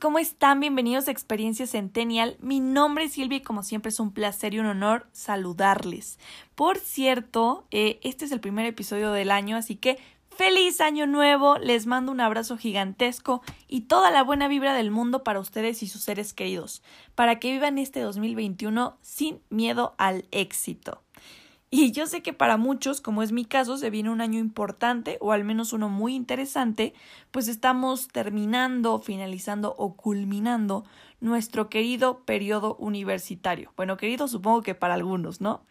¿Cómo están? Bienvenidos a Experiencia Centennial. Mi nombre es Silvia y como siempre es un placer y un honor saludarles. Por cierto, eh, este es el primer episodio del año, así que feliz año nuevo, les mando un abrazo gigantesco y toda la buena vibra del mundo para ustedes y sus seres queridos, para que vivan este 2021 sin miedo al éxito. Y yo sé que para muchos, como es mi caso, se viene un año importante o al menos uno muy interesante, pues estamos terminando, finalizando o culminando nuestro querido periodo universitario. Bueno, querido supongo que para algunos, ¿no?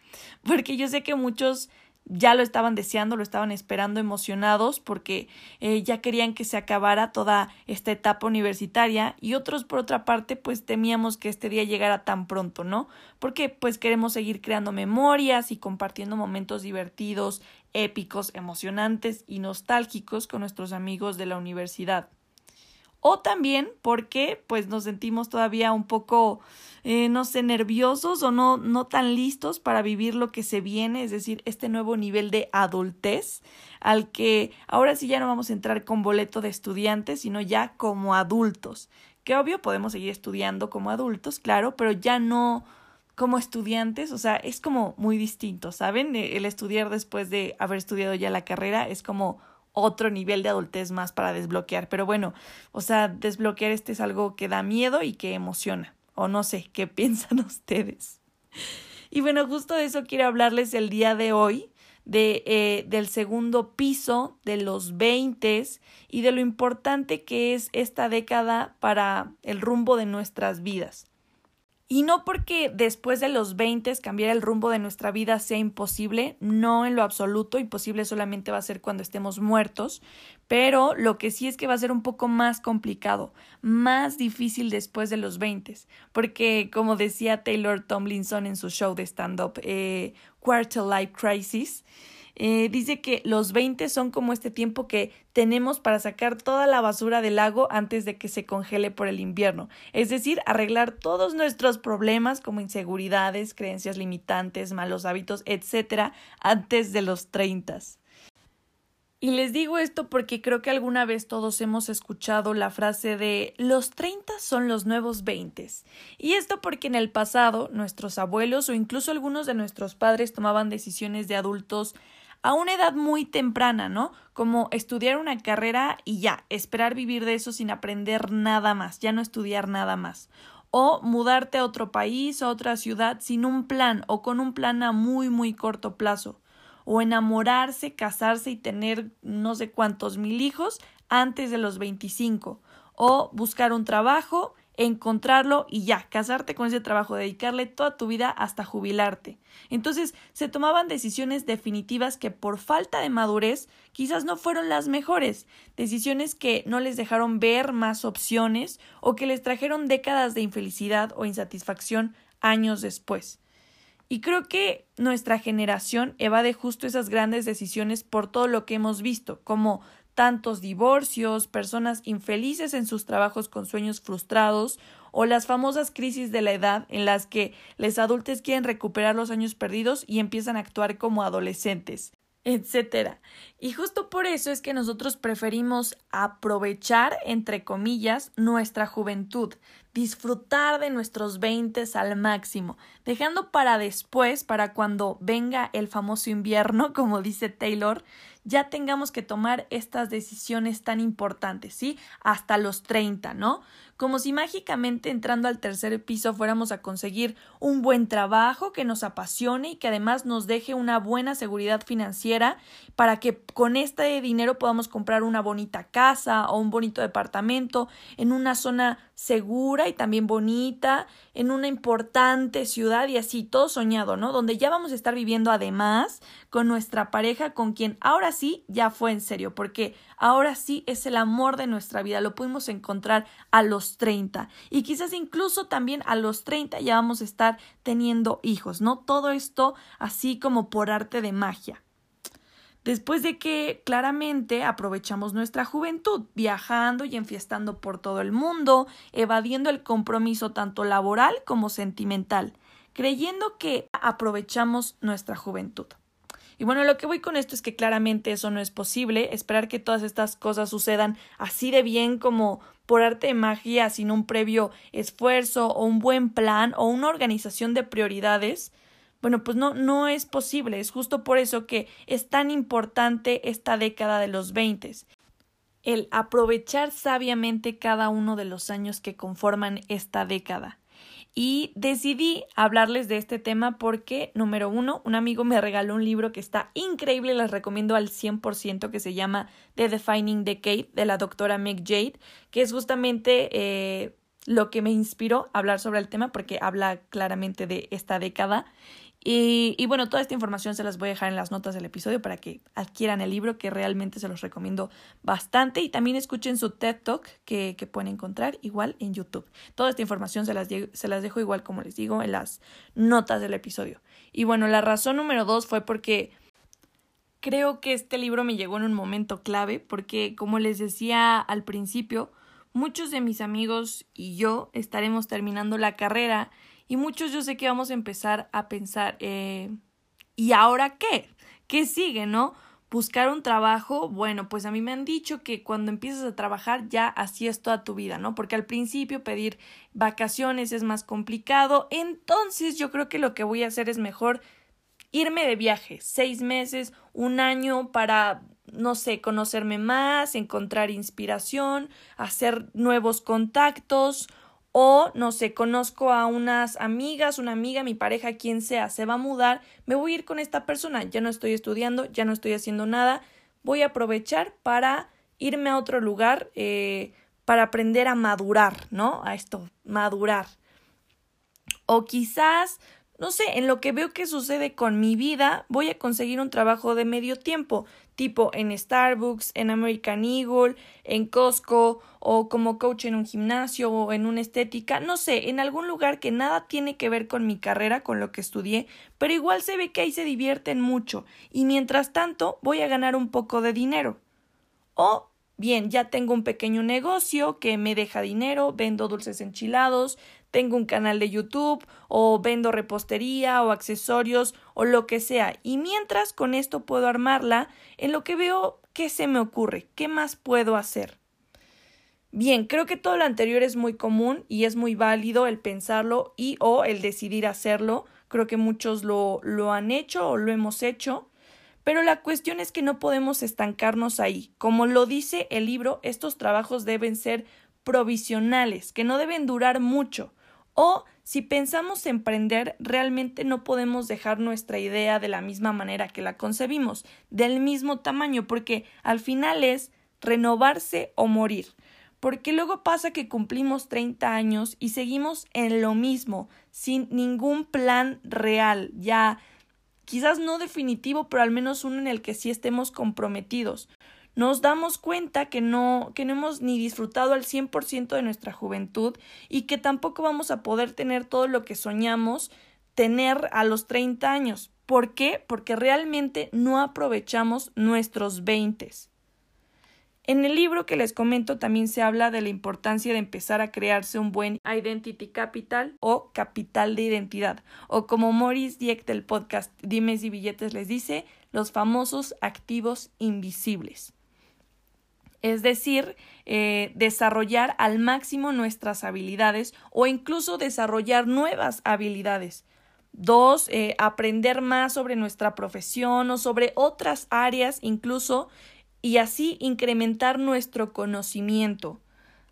Porque yo sé que muchos ya lo estaban deseando, lo estaban esperando emocionados porque eh, ya querían que se acabara toda esta etapa universitaria y otros por otra parte pues temíamos que este día llegara tan pronto, ¿no? Porque pues queremos seguir creando memorias y compartiendo momentos divertidos, épicos, emocionantes y nostálgicos con nuestros amigos de la universidad o también porque pues nos sentimos todavía un poco eh, no sé nerviosos o no no tan listos para vivir lo que se viene es decir este nuevo nivel de adultez al que ahora sí ya no vamos a entrar con boleto de estudiantes sino ya como adultos que obvio podemos seguir estudiando como adultos claro pero ya no como estudiantes, o sea, es como muy distinto, ¿saben? El estudiar después de haber estudiado ya la carrera es como otro nivel de adultez más para desbloquear. Pero bueno, o sea, desbloquear este es algo que da miedo y que emociona. O no sé, ¿qué piensan ustedes? Y bueno, justo de eso quiero hablarles el día de hoy, de, eh, del segundo piso, de los veintes y de lo importante que es esta década para el rumbo de nuestras vidas. Y no porque después de los 20 cambiar el rumbo de nuestra vida sea imposible, no en lo absoluto, imposible solamente va a ser cuando estemos muertos, pero lo que sí es que va a ser un poco más complicado, más difícil después de los 20, porque como decía Taylor Tomlinson en su show de stand-up, eh, Quarter Life Crisis, eh, dice que los 20 son como este tiempo que tenemos para sacar toda la basura del lago antes de que se congele por el invierno, es decir, arreglar todos nuestros problemas como inseguridades, creencias limitantes, malos hábitos, etcétera, antes de los 30. Y les digo esto porque creo que alguna vez todos hemos escuchado la frase de los 30 son los nuevos 20. Y esto porque en el pasado nuestros abuelos o incluso algunos de nuestros padres tomaban decisiones de adultos a una edad muy temprana, ¿no? Como estudiar una carrera y ya, esperar vivir de eso sin aprender nada más, ya no estudiar nada más. O mudarte a otro país, a otra ciudad sin un plan o con un plan a muy, muy corto plazo. O enamorarse, casarse y tener no sé cuántos mil hijos antes de los 25. O buscar un trabajo encontrarlo y ya, casarte con ese trabajo, dedicarle toda tu vida hasta jubilarte. Entonces se tomaban decisiones definitivas que por falta de madurez quizás no fueron las mejores, decisiones que no les dejaron ver más opciones o que les trajeron décadas de infelicidad o insatisfacción años después. Y creo que nuestra generación evade justo esas grandes decisiones por todo lo que hemos visto, como tantos divorcios, personas infelices en sus trabajos con sueños frustrados o las famosas crisis de la edad en las que los adultos quieren recuperar los años perdidos y empiezan a actuar como adolescentes etcétera. Y justo por eso es que nosotros preferimos aprovechar, entre comillas, nuestra juventud, disfrutar de nuestros veintes al máximo, dejando para después, para cuando venga el famoso invierno, como dice Taylor, ya tengamos que tomar estas decisiones tan importantes, ¿sí? Hasta los 30, ¿no? Como si mágicamente entrando al tercer piso fuéramos a conseguir un buen trabajo que nos apasione y que además nos deje una buena seguridad financiera para que con este dinero podamos comprar una bonita casa o un bonito departamento en una zona segura y también bonita, en una importante ciudad y así, todo soñado, ¿no? Donde ya vamos a estar viviendo además con nuestra pareja, con quien ahora sí ya fue en serio, porque ahora sí es el amor de nuestra vida, lo pudimos encontrar a los 30 y quizás incluso también a los 30 ya vamos a estar teniendo hijos, ¿no? Todo esto así como por arte de magia después de que claramente aprovechamos nuestra juventud, viajando y enfiestando por todo el mundo, evadiendo el compromiso tanto laboral como sentimental, creyendo que aprovechamos nuestra juventud. Y bueno, lo que voy con esto es que claramente eso no es posible, esperar que todas estas cosas sucedan así de bien como por arte de magia, sin un previo esfuerzo o un buen plan o una organización de prioridades, bueno, pues no, no es posible. Es justo por eso que es tan importante esta década de los 20. El aprovechar sabiamente cada uno de los años que conforman esta década. Y decidí hablarles de este tema porque, número uno, un amigo me regaló un libro que está increíble, les recomiendo al 100%, que se llama The Defining Decade, de la doctora Meg Jade, que es justamente eh, lo que me inspiró a hablar sobre el tema porque habla claramente de esta década y, bueno, toda esta información se las voy a dejar en las notas del episodio para que adquieran el libro, que realmente se los recomiendo bastante. Y también escuchen su TED Talk que, que pueden encontrar igual en YouTube. Toda esta información se las, se las dejo igual, como les digo, en las notas del episodio. Y bueno, la razón número dos fue porque creo que este libro me llegó en un momento clave, porque como les decía al principio, muchos de mis amigos y yo estaremos terminando la carrera y muchos yo sé que vamos a empezar a pensar, eh, ¿y ahora qué? ¿Qué sigue, no? Buscar un trabajo, bueno, pues a mí me han dicho que cuando empiezas a trabajar ya así es toda tu vida, ¿no? Porque al principio pedir vacaciones es más complicado, entonces yo creo que lo que voy a hacer es mejor irme de viaje, seis meses, un año para no sé, conocerme más, encontrar inspiración, hacer nuevos contactos o, no sé, conozco a unas amigas, una amiga, mi pareja, quien sea, se va a mudar, me voy a ir con esta persona, ya no estoy estudiando, ya no estoy haciendo nada, voy a aprovechar para irme a otro lugar, eh, para aprender a madurar, ¿no? A esto, madurar. O quizás no sé, en lo que veo que sucede con mi vida, voy a conseguir un trabajo de medio tiempo, tipo en Starbucks, en American Eagle, en Costco, o como coach en un gimnasio o en una estética, no sé, en algún lugar que nada tiene que ver con mi carrera, con lo que estudié, pero igual se ve que ahí se divierten mucho, y mientras tanto voy a ganar un poco de dinero. O Bien, ya tengo un pequeño negocio que me deja dinero, vendo dulces enchilados, tengo un canal de YouTube o vendo repostería o accesorios o lo que sea. Y mientras con esto puedo armarla, en lo que veo qué se me ocurre, qué más puedo hacer. Bien, creo que todo lo anterior es muy común y es muy válido el pensarlo y o el decidir hacerlo. Creo que muchos lo, lo han hecho o lo hemos hecho. Pero la cuestión es que no podemos estancarnos ahí. Como lo dice el libro, estos trabajos deben ser provisionales, que no deben durar mucho. O si pensamos emprender, realmente no podemos dejar nuestra idea de la misma manera que la concebimos, del mismo tamaño, porque al final es renovarse o morir. Porque luego pasa que cumplimos 30 años y seguimos en lo mismo, sin ningún plan real, ya quizás no definitivo, pero al menos uno en el que sí estemos comprometidos. Nos damos cuenta que no, que no hemos ni disfrutado al 100% de nuestra juventud y que tampoco vamos a poder tener todo lo que soñamos tener a los 30 años. ¿Por qué? Porque realmente no aprovechamos nuestros 20. En el libro que les comento también se habla de la importancia de empezar a crearse un buen identity capital o capital de identidad, o como Maurice Dieck del podcast Dimes y Billetes les dice, los famosos activos invisibles. Es decir, eh, desarrollar al máximo nuestras habilidades o incluso desarrollar nuevas habilidades. Dos, eh, aprender más sobre nuestra profesión o sobre otras áreas incluso y así incrementar nuestro conocimiento.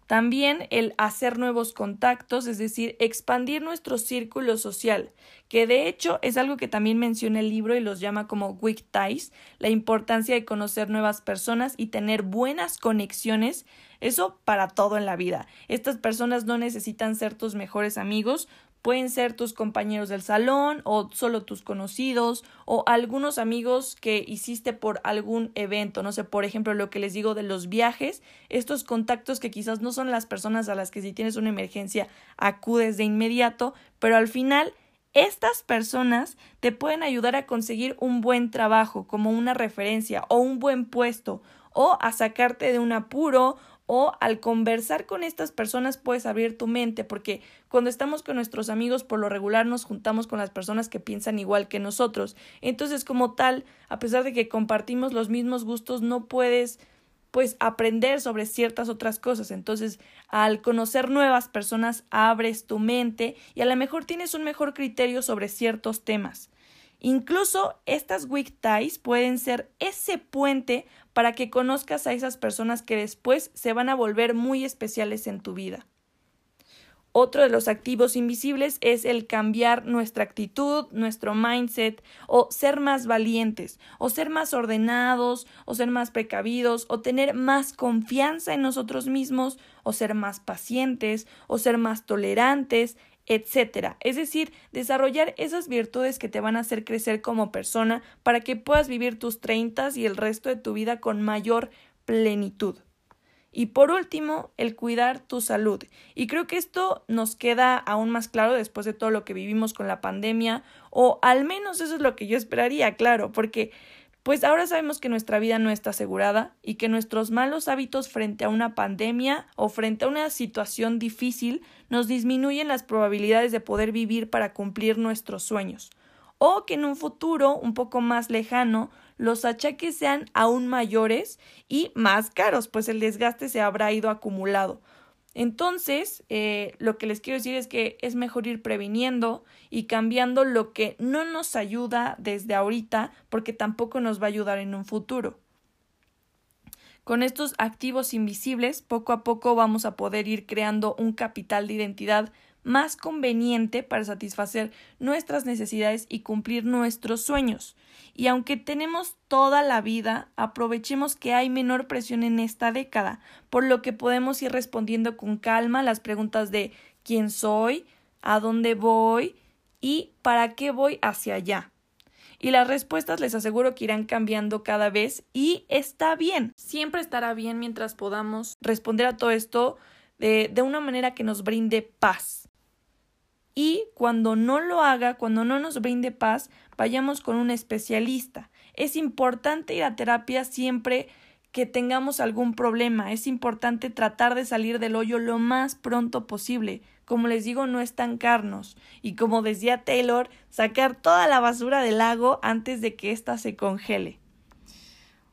También el hacer nuevos contactos, es decir, expandir nuestro círculo social, que de hecho es algo que también menciona el libro y los llama como weak ties, la importancia de conocer nuevas personas y tener buenas conexiones, eso para todo en la vida. Estas personas no necesitan ser tus mejores amigos, Pueden ser tus compañeros del salón o solo tus conocidos o algunos amigos que hiciste por algún evento, no sé, por ejemplo, lo que les digo de los viajes, estos contactos que quizás no son las personas a las que si tienes una emergencia acudes de inmediato, pero al final estas personas te pueden ayudar a conseguir un buen trabajo como una referencia o un buen puesto o a sacarte de un apuro o al conversar con estas personas puedes abrir tu mente porque cuando estamos con nuestros amigos por lo regular nos juntamos con las personas que piensan igual que nosotros. Entonces como tal, a pesar de que compartimos los mismos gustos, no puedes pues aprender sobre ciertas otras cosas. Entonces, al conocer nuevas personas, abres tu mente y a lo mejor tienes un mejor criterio sobre ciertos temas. Incluso estas weak ties pueden ser ese puente para que conozcas a esas personas que después se van a volver muy especiales en tu vida. Otro de los activos invisibles es el cambiar nuestra actitud, nuestro mindset, o ser más valientes, o ser más ordenados, o ser más precavidos, o tener más confianza en nosotros mismos, o ser más pacientes, o ser más tolerantes, etcétera. Es decir, desarrollar esas virtudes que te van a hacer crecer como persona para que puedas vivir tus treintas y el resto de tu vida con mayor plenitud. Y por último, el cuidar tu salud. Y creo que esto nos queda aún más claro después de todo lo que vivimos con la pandemia, o al menos eso es lo que yo esperaría, claro, porque pues ahora sabemos que nuestra vida no está asegurada y que nuestros malos hábitos frente a una pandemia o frente a una situación difícil nos disminuyen las probabilidades de poder vivir para cumplir nuestros sueños. O que en un futuro un poco más lejano los achaques sean aún mayores y más caros, pues el desgaste se habrá ido acumulado. Entonces, eh, lo que les quiero decir es que es mejor ir previniendo y cambiando lo que no nos ayuda desde ahorita, porque tampoco nos va a ayudar en un futuro. Con estos activos invisibles, poco a poco vamos a poder ir creando un capital de identidad más conveniente para satisfacer nuestras necesidades y cumplir nuestros sueños. Y aunque tenemos toda la vida, aprovechemos que hay menor presión en esta década, por lo que podemos ir respondiendo con calma las preguntas de quién soy, a dónde voy y para qué voy hacia allá. Y las respuestas les aseguro que irán cambiando cada vez y está bien. Siempre estará bien mientras podamos responder a todo esto de, de una manera que nos brinde paz y cuando no lo haga, cuando no nos brinde paz, vayamos con un especialista. Es importante ir a terapia siempre que tengamos algún problema. Es importante tratar de salir del hoyo lo más pronto posible. Como les digo, no estancarnos. Y como decía Taylor, sacar toda la basura del lago antes de que ésta se congele.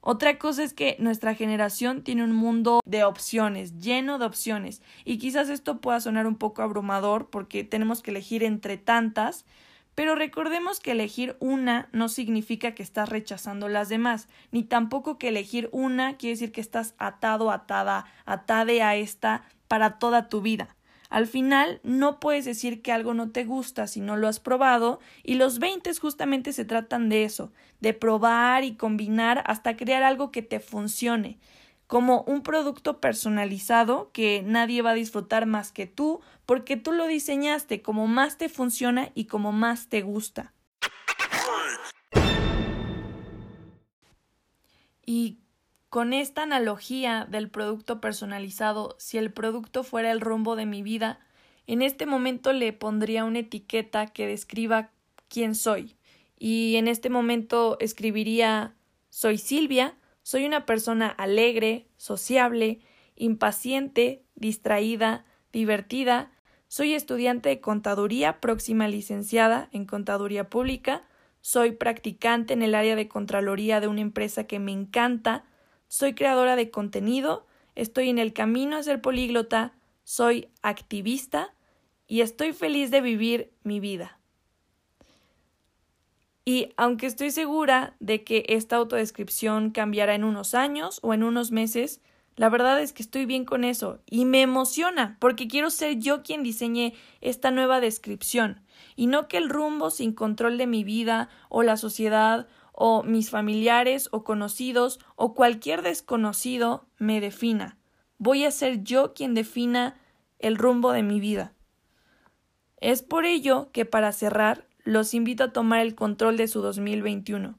Otra cosa es que nuestra generación tiene un mundo de opciones, lleno de opciones, y quizás esto pueda sonar un poco abrumador porque tenemos que elegir entre tantas, pero recordemos que elegir una no significa que estás rechazando las demás, ni tampoco que elegir una quiere decir que estás atado, atada, atade a esta para toda tu vida. Al final, no puedes decir que algo no te gusta si no lo has probado, y los 20 justamente se tratan de eso, de probar y combinar hasta crear algo que te funcione, como un producto personalizado que nadie va a disfrutar más que tú, porque tú lo diseñaste como más te funciona y como más te gusta. Y con esta analogía del producto personalizado, si el producto fuera el rumbo de mi vida, en este momento le pondría una etiqueta que describa quién soy. Y en este momento escribiría soy Silvia, soy una persona alegre, sociable, impaciente, distraída, divertida, soy estudiante de contaduría, próxima licenciada en contaduría pública, soy practicante en el área de Contraloría de una empresa que me encanta, soy creadora de contenido, estoy en el camino a ser políglota, soy activista y estoy feliz de vivir mi vida. Y aunque estoy segura de que esta autodescripción cambiará en unos años o en unos meses, La verdad es que estoy bien con eso y me emociona porque quiero ser yo quien diseñe esta nueva descripción y no que el rumbo sin control de mi vida o la sociedad o mis familiares o conocidos o cualquier desconocido me defina. Voy a ser yo quien defina el rumbo de mi vida. Es por ello que para cerrar los invito a tomar el control de su 2021.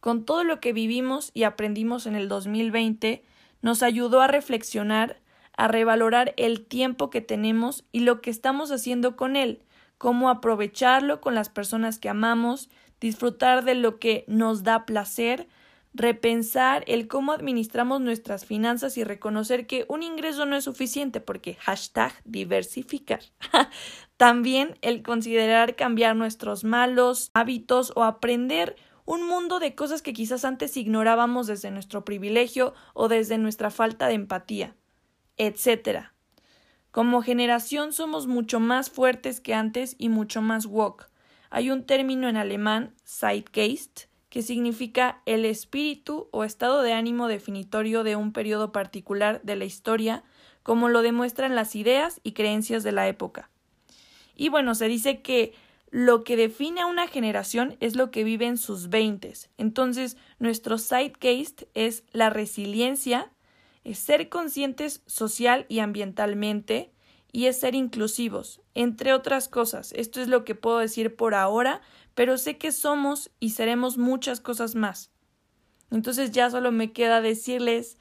Con todo lo que vivimos y aprendimos en el 2020, nos ayudó a reflexionar, a revalorar el tiempo que tenemos y lo que estamos haciendo con él, cómo aprovecharlo con las personas que amamos, disfrutar de lo que nos da placer, repensar el cómo administramos nuestras finanzas y reconocer que un ingreso no es suficiente porque hashtag diversificar. También el considerar cambiar nuestros malos hábitos o aprender un mundo de cosas que quizás antes ignorábamos desde nuestro privilegio o desde nuestra falta de empatía, etc. Como generación somos mucho más fuertes que antes y mucho más woke. Hay un término en alemán, Zeitgeist, que significa el espíritu o estado de ánimo definitorio de un periodo particular de la historia, como lo demuestran las ideas y creencias de la época. Y bueno, se dice que lo que define a una generación es lo que vive en sus veintes. Entonces, nuestro sidecast es la resiliencia, es ser conscientes social y ambientalmente y es ser inclusivos, entre otras cosas. Esto es lo que puedo decir por ahora, pero sé que somos y seremos muchas cosas más. Entonces ya solo me queda decirles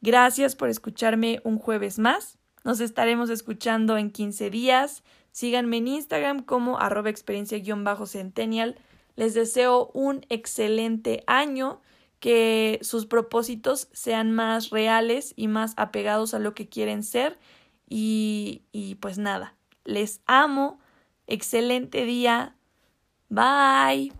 gracias por escucharme un jueves más. Nos estaremos escuchando en 15 días. Síganme en Instagram como arroba experiencia-centennial. Les deseo un excelente año, que sus propósitos sean más reales y más apegados a lo que quieren ser. Y, y pues nada, les amo. Excelente día. Bye.